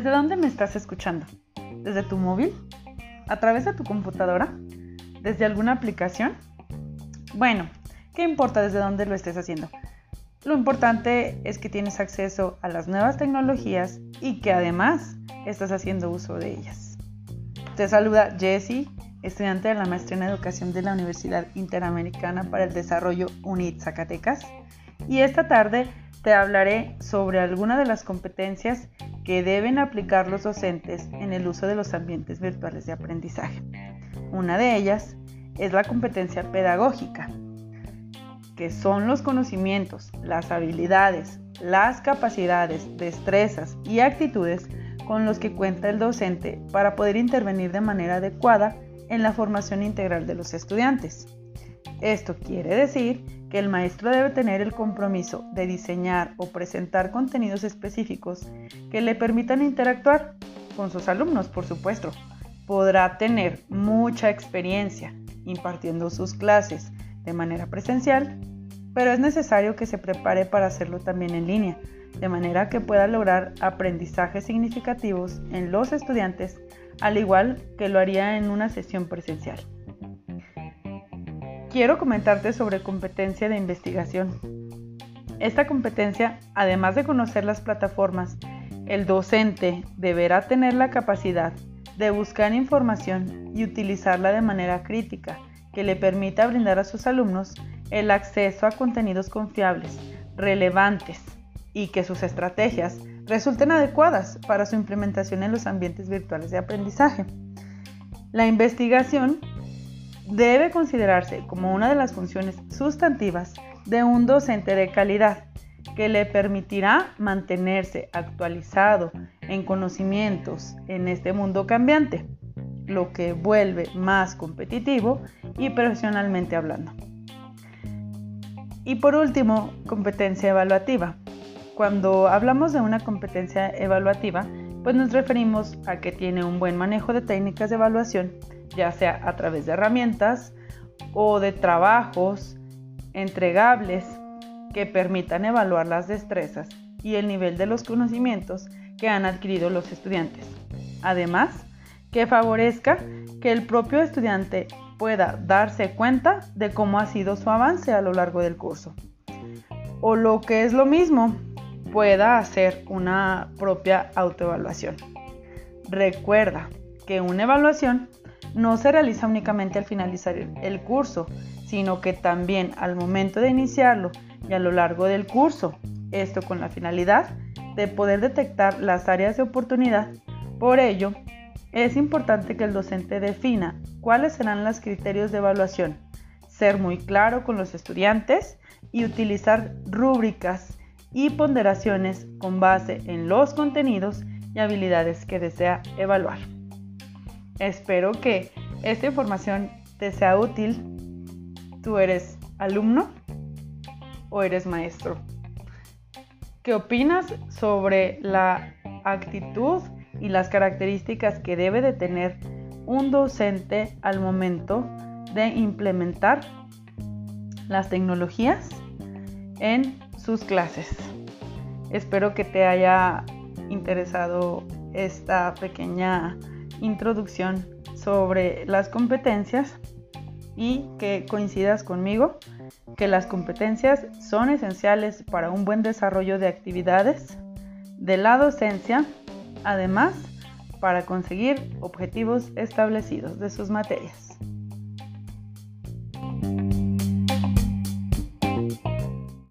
¿Desde dónde me estás escuchando? ¿Desde tu móvil? ¿A través de tu computadora? ¿Desde alguna aplicación? Bueno, ¿qué importa desde dónde lo estés haciendo? Lo importante es que tienes acceso a las nuevas tecnologías y que además estás haciendo uso de ellas. Te saluda Jessie, estudiante de la maestría en educación de la Universidad Interamericana para el Desarrollo UNIT Zacatecas, y esta tarde te hablaré sobre algunas de las competencias que deben aplicar los docentes en el uso de los ambientes virtuales de aprendizaje. Una de ellas es la competencia pedagógica, que son los conocimientos, las habilidades, las capacidades, destrezas y actitudes con los que cuenta el docente para poder intervenir de manera adecuada en la formación integral de los estudiantes. Esto quiere decir que el maestro debe tener el compromiso de diseñar o presentar contenidos específicos que le permitan interactuar con sus alumnos, por supuesto. Podrá tener mucha experiencia impartiendo sus clases de manera presencial, pero es necesario que se prepare para hacerlo también en línea, de manera que pueda lograr aprendizajes significativos en los estudiantes, al igual que lo haría en una sesión presencial quiero comentarte sobre competencia de investigación. Esta competencia, además de conocer las plataformas, el docente deberá tener la capacidad de buscar información y utilizarla de manera crítica, que le permita brindar a sus alumnos el acceso a contenidos confiables, relevantes y que sus estrategias resulten adecuadas para su implementación en los ambientes virtuales de aprendizaje. La investigación debe considerarse como una de las funciones sustantivas de un docente de calidad que le permitirá mantenerse actualizado en conocimientos en este mundo cambiante, lo que vuelve más competitivo y profesionalmente hablando. Y por último, competencia evaluativa. Cuando hablamos de una competencia evaluativa, pues nos referimos a que tiene un buen manejo de técnicas de evaluación ya sea a través de herramientas o de trabajos entregables que permitan evaluar las destrezas y el nivel de los conocimientos que han adquirido los estudiantes. Además, que favorezca que el propio estudiante pueda darse cuenta de cómo ha sido su avance a lo largo del curso. O lo que es lo mismo, pueda hacer una propia autoevaluación. Recuerda que una evaluación no se realiza únicamente al finalizar el curso, sino que también al momento de iniciarlo y a lo largo del curso. Esto con la finalidad de poder detectar las áreas de oportunidad. Por ello, es importante que el docente defina cuáles serán los criterios de evaluación, ser muy claro con los estudiantes y utilizar rúbricas y ponderaciones con base en los contenidos y habilidades que desea evaluar. Espero que esta información te sea útil. ¿Tú eres alumno o eres maestro? ¿Qué opinas sobre la actitud y las características que debe de tener un docente al momento de implementar las tecnologías en sus clases? Espero que te haya interesado esta pequeña introducción sobre las competencias y que coincidas conmigo que las competencias son esenciales para un buen desarrollo de actividades de la docencia, además para conseguir objetivos establecidos de sus materias.